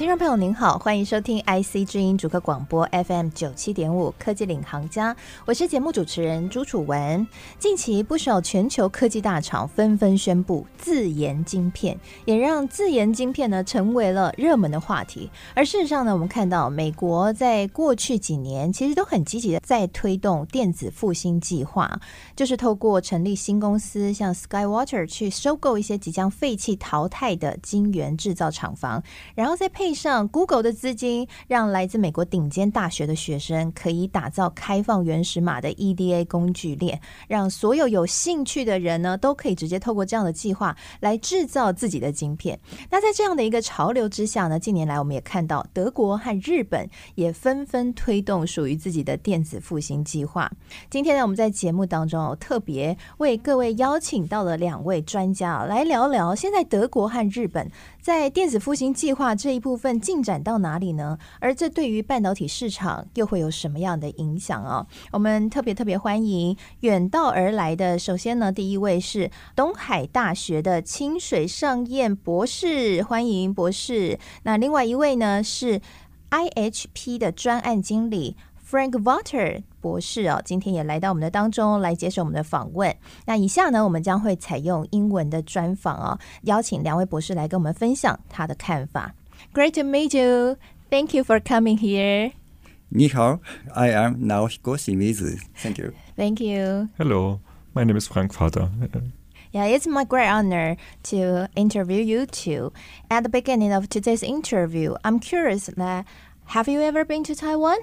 听众朋友您好，欢迎收听 IC 之音主客广播 FM 九七点五科技领航家，我是节目主持人朱楚文。近期不少全球科技大厂纷纷宣布自研晶片，也让自研晶片呢成为了热门的话题。而事实上呢，我们看到美国在过去几年其实都很积极的在推动电子复兴计划，就是透过成立新公司，像 SkyWater 去收购一些即将废弃淘汰的晶圆制造厂房，然后再配。上 Google 的资金，让来自美国顶尖大学的学生可以打造开放原始码的 EDA 工具链，让所有有兴趣的人呢，都可以直接透过这样的计划来制造自己的晶片。那在这样的一个潮流之下呢，近年来我们也看到德国和日本也纷纷推动属于自己的电子复兴计划。今天呢，我们在节目当中特别为各位邀请到了两位专家来聊聊，现在德国和日本在电子复兴计划这一部。分进展到哪里呢？而这对于半导体市场又会有什么样的影响啊？我们特别特别欢迎远道而来的。首先呢，第一位是东海大学的清水上彦博士，欢迎博士。那另外一位呢是 IHP 的专案经理。Frank Water 博士哦，今天也来到我们的当中来接受我们的访问。那以下呢，我们将会采用英文的专访哦，邀请两位博士来跟我们分享他的看法。Great to meet you. Thank you for coming here. 你好, I am Naohiko Shimizu. Thank you. Thank you. Hello, my name is Frank Vater. Yeah, it's my great honor to interview you two. At the beginning of today's interview, I'm curious that have you ever been to Taiwan?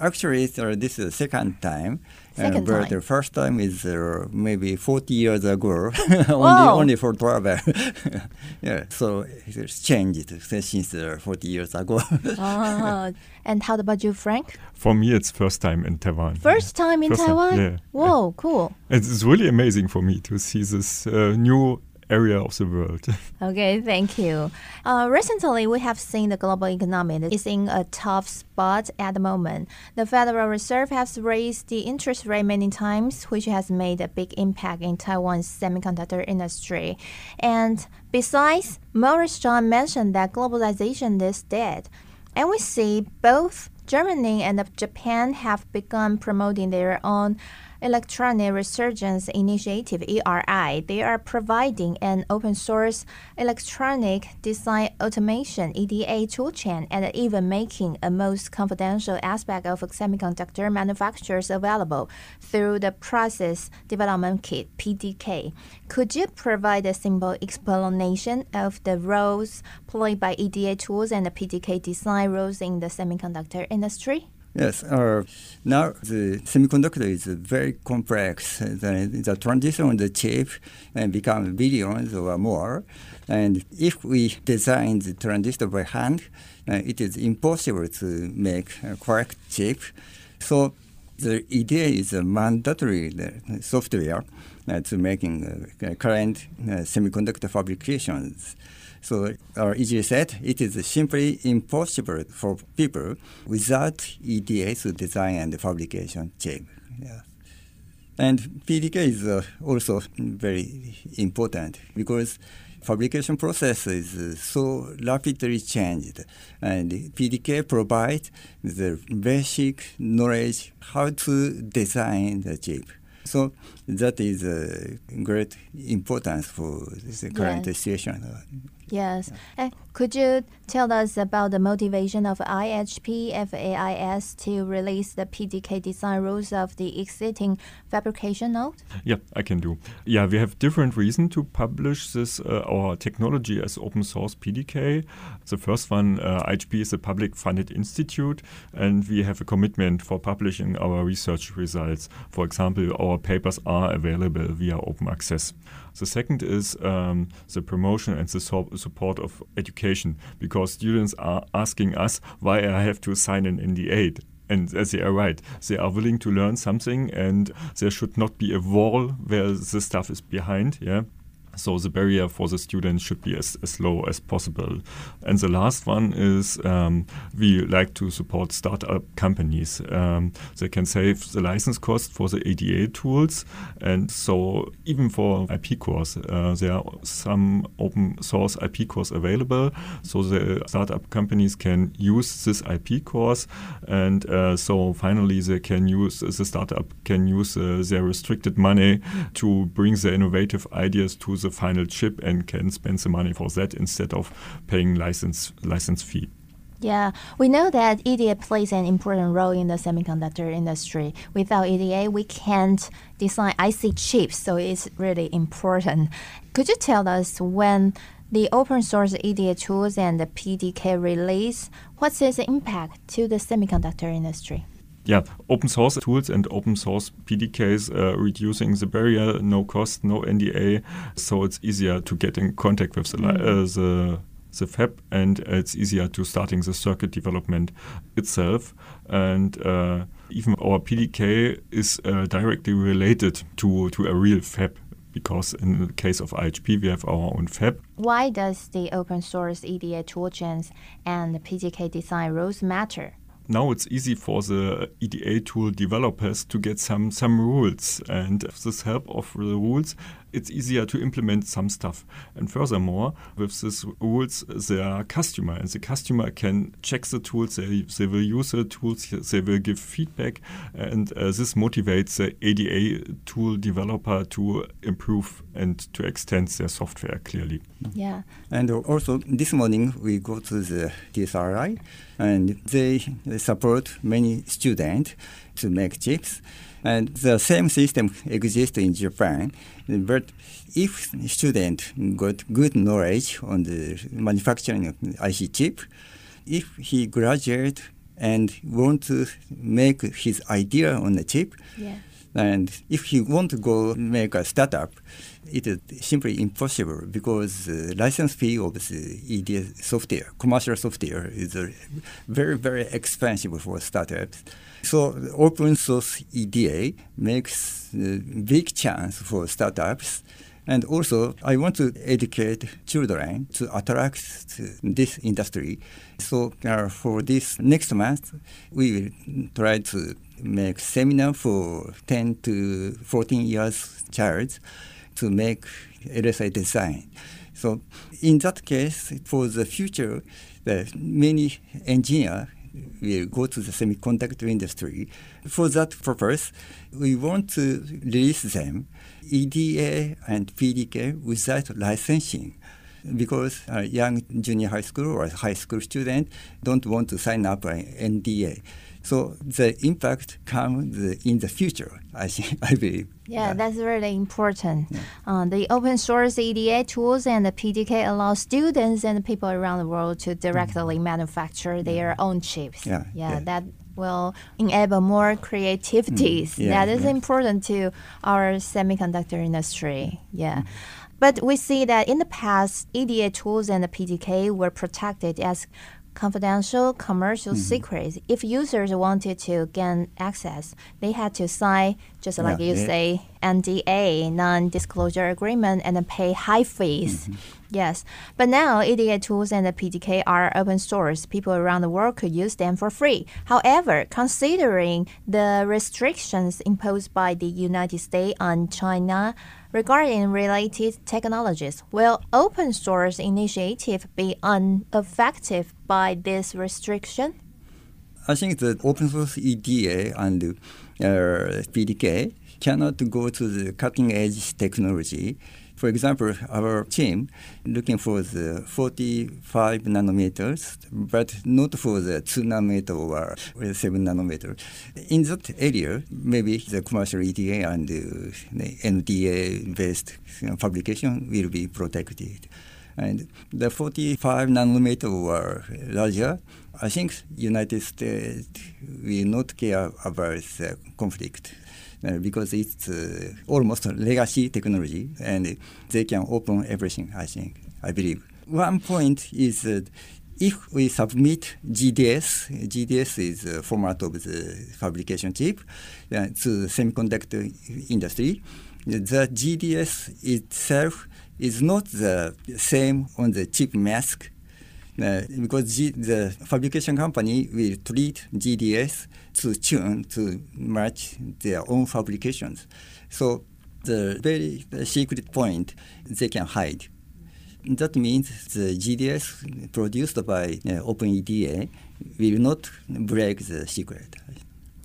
Actually, uh, this is the second time. Second uh, but time. the first time is uh, maybe 40 years ago, only, only for travel. yeah, so it's changed since uh, 40 years ago. oh, and how about you, Frank? For me, it's first time in Taiwan. First time in First time, Taiwan? yeah. Whoa, cool. It's, it's really amazing for me to see this uh, new area of the world. Okay, thank you. Uh, recently, we have seen the global economy is in a tough spot at the moment. The Federal Reserve has raised the interest rate many times, which has made a big impact in Taiwan's semiconductor industry. And besides, Morris Chang mentioned that globalization is dead. And we see both Germany and Japan have begun promoting their own Electronic Resurgence Initiative ERI. They are providing an open source electronic design automation EDA toolchain and even making a most confidential aspect of semiconductor manufacturers available through the Process Development Kit PDK. Could you provide a simple explanation of the roles played by EDA tools and the PDK design roles in the semiconductor industry? Yes, uh, now the semiconductor is very complex. The, the transition on the chip and become billions or more. And if we design the transistor by hand, uh, it is impossible to make a correct chip. So the idea is a mandatory uh, software uh, to making uh, current uh, semiconductor fabrications. So, or easier said, it is simply impossible for people without EDA to design and fabrication chip. Yeah. And PDK is uh, also very important because fabrication process is uh, so rapidly changed and PDK provides the basic knowledge how to design the chip. So that is a great importance for the current Yes. situation. Yes. And could you tell us about the motivation of IHP FAIS to release the PDK design rules of the existing fabrication node? yeah, I can do. Yeah, we have different reasons to publish this uh, our technology as open source PDK. The first one, uh, IHP is a public funded institute, and we have a commitment for publishing our research results. For example, our papers are available via open access. The second is um, the promotion and the so- support of education, because students are asking us why I have to sign an NDA. And as they are right, they are willing to learn something, and there should not be a wall where the stuff is behind. Yeah. So the barrier for the students should be as, as low as possible. And the last one is um, we like to support startup companies. Um, they can save the license cost for the EDA tools. And so even for IP cores, uh, there are some open source IP cores available. So the startup companies can use this IP cores. And uh, so finally they can use, the startup can use uh, their restricted money to bring their innovative ideas to the the final chip and can spend the money for that instead of paying license license fee. Yeah, we know that EDA plays an important role in the semiconductor industry. Without EDA, we can't design IC chips, so it's really important. Could you tell us when the open source EDA tools and the PDK release, what's its impact to the semiconductor industry? Yeah, open source tools and open source PDKs uh, reducing the barrier, no cost, no NDA, so it's easier to get in contact with the, mm. uh, the the fab and it's easier to starting the circuit development itself and uh, even our PDK is uh, directly related to to a real fab because in the case of IHP we have our own fab. Why does the open source EDA toolchains and the PDK design rules matter? Now it's easy for the EDA tool developers to get some some rules, and this help of the rules, it's easier to implement some stuff. And furthermore, with these rules, the customer and the customer can check the tools, they, they will use the tools, they will give feedback, and uh, this motivates the EDA tool developer to improve and to extend their software clearly. Yeah. And also, this morning we go to the TSRI, and they, they support many students to make chips. And the same system exists in Japan. But if student got good knowledge on the manufacturing of IC chip, if he graduate and want to make his idea on the chip, yeah. And if you want to go make a startup, it is simply impossible because the license fee of the EDA software, commercial software, is very, very expensive for startups. So open source EDA makes a big chance for startups. And also, I want to educate children to attract this industry. So uh, for this next month, we will try to make seminar for 10 to 14 years child to make LSI design. So in that case, for the future, the many engineers will go to the semiconductor industry. For that purpose, we want to release them EDA and PDK without licensing because a young junior high school or high school student don't want to sign up an NDA. So the impact comes in the future, I think, I believe. Yeah, yeah. that's really important. Yeah. Uh, the open source EDA tools and the PDK allow students and people around the world to directly mm. manufacture their own chips. Yeah, yeah, that will enable more creativities. Mm. that is important to our semiconductor industry. Yeah. Mm. But we see that in the past, EDA tools and the PDK were protected as confidential commercial mm-hmm. secrets. If users wanted to gain access, they had to sign, just like you yeah. say, NDA, non-disclosure agreement, and pay high fees. Mm-hmm. Yes, but now EDA tools and the PDK are open source. People around the world could use them for free. However, considering the restrictions imposed by the United States on China regarding related technologies, will open source initiative be unaffected by this restriction? I think that open source EDA and uh, PDK cannot go to the cutting edge technology for example, our team looking for the 45 nanometers, but not for the 2 nanometer or 7 nanometer. In that area, maybe the commercial EDA and the NDA based you know, fabrication will be protected. And the 45 nanometer or larger, I think United States will not care about the conflict because it's uh, almost a legacy technology and they can open everything, I think, I believe. One point is that if we submit GDS, GDS is a format of the fabrication chip uh, to the semiconductor industry, the GDS itself is not the same on the chip mask uh, because G, the fabrication company will treat GDS to tune to match their own fabrications. So the very secret point they can hide. That means the GDS produced by uh, OpenEDA will not break the secret.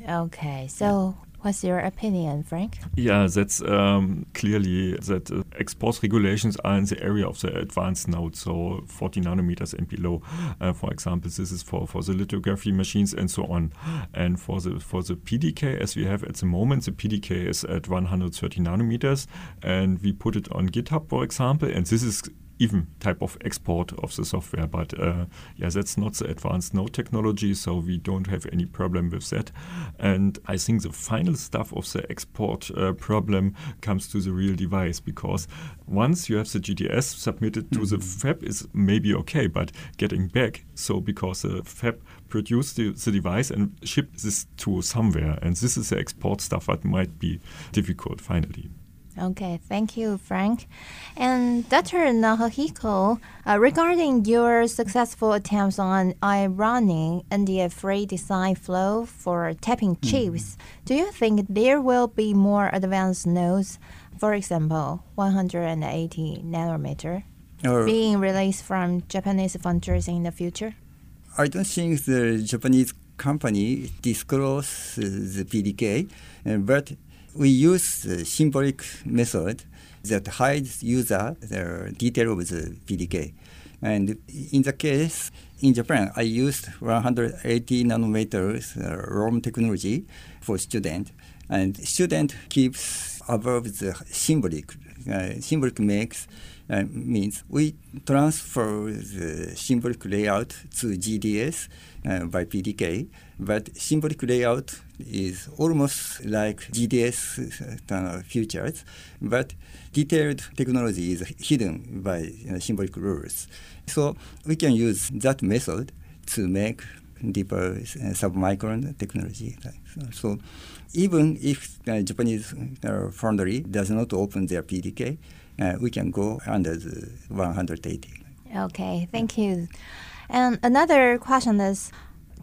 Okay, so What's your opinion, Frank? Yeah, that's um, clearly that uh, export regulations are in the area of the advanced nodes, so 40 nanometers and below. Uh, for example, this is for, for the lithography machines and so on. And for the for the PDK, as we have at the moment, the PDK is at 130 nanometers, and we put it on GitHub, for example, and this is even type of export of the software. But uh, yeah, that's not the advanced node technology, so we don't have any problem with that. And I think the final stuff of the export uh, problem comes to the real device because once you have the GDS submitted to mm-hmm. the fab is maybe okay, but getting back, so because the fab produced the, the device and ship this to somewhere, and this is the export stuff that might be difficult finally. Okay, thank you, Frank. And Dr. Naohiko, uh, regarding your successful attempts on iRunning NDA-free design flow for tapping mm-hmm. chips, mm. do you think there will be more advanced nodes, for example, 180 nanometer, or being released from Japanese foundries in the future? I don't think the Japanese company disclose the PDK, uh, but we use the symbolic method that hides user the detail of the PDK. And in the case, in Japan, I used 180 nanometers uh, ROHM technology for student. And student keeps above the symbolic. Uh, symbolic makes uh, means we transfer the symbolic layout to GDS uh, by PDK, but symbolic layout is almost like GDS uh, features, but detailed technology is hidden by symbolic rules. So we can use that method to make deeper uh, submicron technology. So even if uh, Japanese uh, foundry does not open their PDK, uh, we can go under the 180. Okay, thank you. And another question is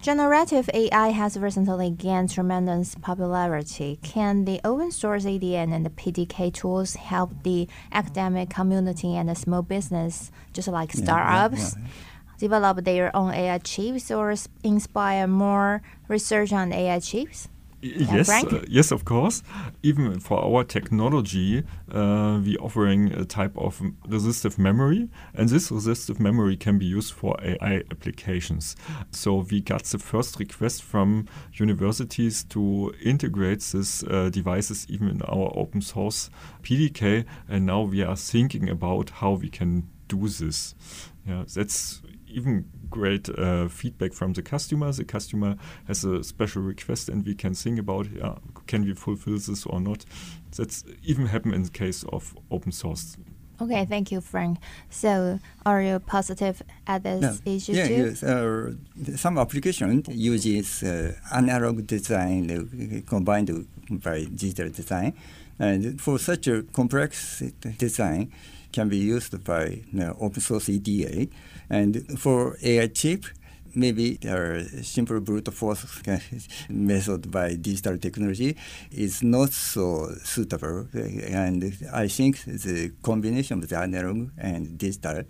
Generative AI has recently gained tremendous popularity. Can the open source ADN and the PDK tools help the academic community and the small business, just like startups, yeah, yeah, yeah. develop their own AI chips or inspire more research on AI chips? Yes, uh, yes, of course. Even for our technology, uh, we offering a type of resistive memory, and this resistive memory can be used for AI applications. So we got the first request from universities to integrate these uh, devices even in our open source PDK, and now we are thinking about how we can do this. Yeah, that's even great uh, feedback from the customer. The customer has a special request, and we can think about yeah, can we fulfill this or not. That's even happen in the case of open source. Okay, thank you, Frank. So, are you positive at this no. issue yeah, too? Yes, uh, some application uses uh, analog design uh, combined by digital design, and for such a complex design, can be used by you know, open source EDA. And for AI chip, maybe our simple brute force method by digital technology is not so suitable. And I think the combination of the analog and digital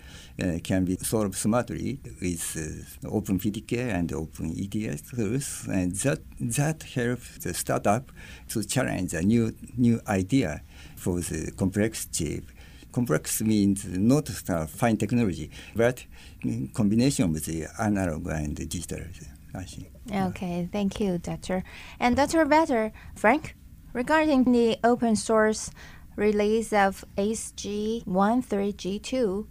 uh, can be solved smartly with uh, Open PDK and Open EDA tools. And that, that helps the startup to challenge a new, new idea for the complex chip complex means not fine technology, but combination with the analog and the digital. I think. Okay, thank you, Doctor. And Dr. Vetter, Frank, regarding the open source release of SG13G2,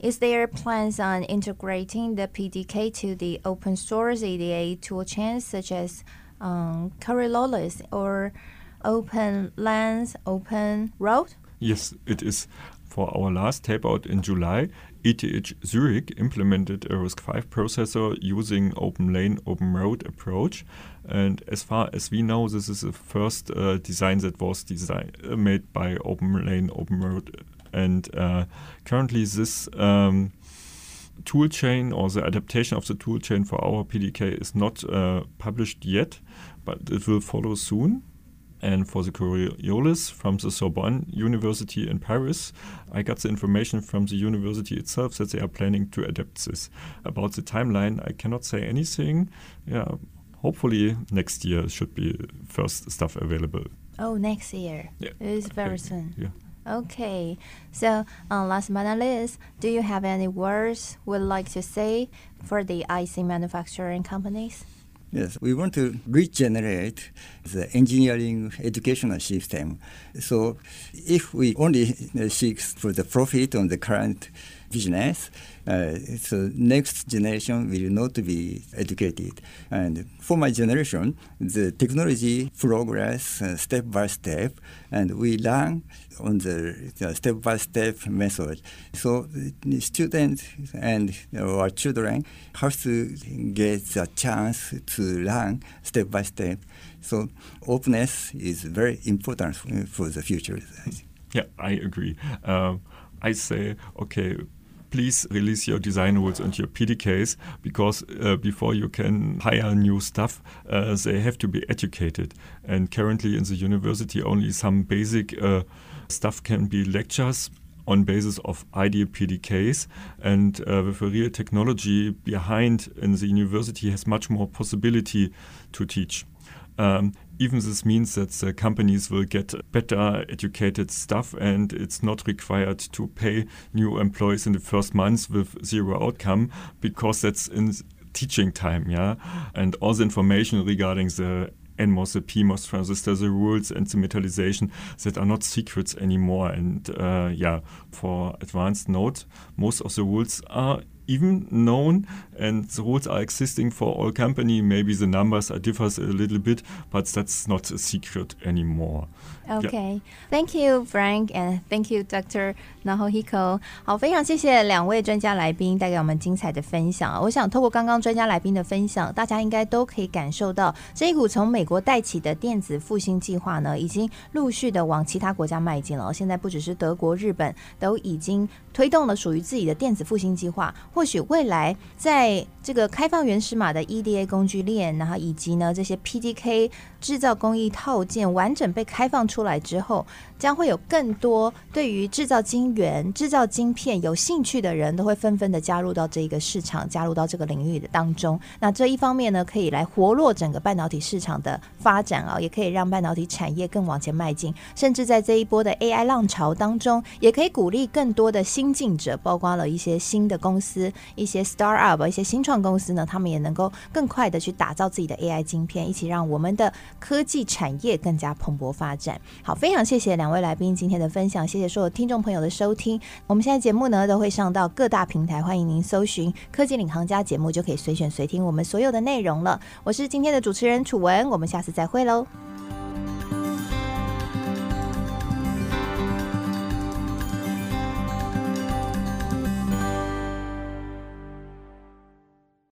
is there plans on integrating the PDK to the open source EDA toolchains such as um, Coriolis or OpenLane, Open Road? Yes, it is. For our last tape out in July, ETH Zurich implemented a RISC-V processor using OpenLane, OpenRoad approach. And as far as we know, this is the first uh, design that was design, uh, made by OpenLane, OpenRoad And uh, currently, this um, tool chain or the adaptation of the tool chain for our PDK is not uh, published yet, but it will follow soon. And for the Coriolis from the Sorbonne University in Paris, I got the information from the university itself that they are planning to adapt this. About the timeline, I cannot say anything. Yeah, hopefully next year should be first stuff available. Oh, next year. Yeah. It is very Okay. soon. Yeah. Okay. So, um, last but not least, do you have any words would like to say for the IC manufacturing companies? Yes, we want to regenerate the engineering educational system. So, if we only seek for the profit on the current business, uh, so next generation will not be educated. And for my generation, the technology progress uh, step by step, and we learn on the step by step method. So students and our children have to get the chance to learn step by step. So openness is very important for for the future. Yeah, I agree. Um, I say, okay, please release your design rules and your PDKs because uh, before you can hire new staff, uh, they have to be educated. And currently in the university, only some basic uh, stuff can be lectures on basis of ideal PDKs and uh, with a real technology behind in the university has much more possibility to teach. Um, even this means that the companies will get better educated staff and it's not required to pay new employees in the first months with zero outcome because that's in teaching time, yeah. And all the information regarding the NMOS, the PMOS transistor, the rules and the metallization that are not secrets anymore. And uh, yeah, for advanced node, most of the rules are even known and the rules are existing for all company. Maybe the numbers are differs a little bit, but that's not a secret anymore. Okay, thank you, Frank, and thank you, Dr. Nahohiko。好，非常谢谢两位专家来宾带给我们精彩的分享啊。我想透过刚刚专家来宾的分享，大家应该都可以感受到这一股从美国带起的电子复兴计划呢，已经陆续的往其他国家迈进了。现在不只是德国、日本都已经推动了属于自己的电子复兴计划。或许未来在这个开放原始码的 EDA 工具链，然后以及呢这些 PDK 制造工艺套件完整被开放出出来之后，将会有更多对于制造晶圆、制造晶片有兴趣的人都会纷纷的加入到这一个市场，加入到这个领域的当中。那这一方面呢，可以来活络整个半导体市场的发展啊，也可以让半导体产业更往前迈进，甚至在这一波的 AI 浪潮当中，也可以鼓励更多的新进者，包括了一些新的公司、一些 startup、一些新创公司呢，他们也能够更快的去打造自己的 AI 晶片，一起让我们的科技产业更加蓬勃发展。好，非常谢谢两位来宾今天的分享，谢谢所有听众朋友的收听。我们现在节目呢都会上到各大平台，欢迎您搜寻“科技领航家”节目，就可以随选随听我们所有的内容了。我是今天的主持人楚文，我们下次再会喽。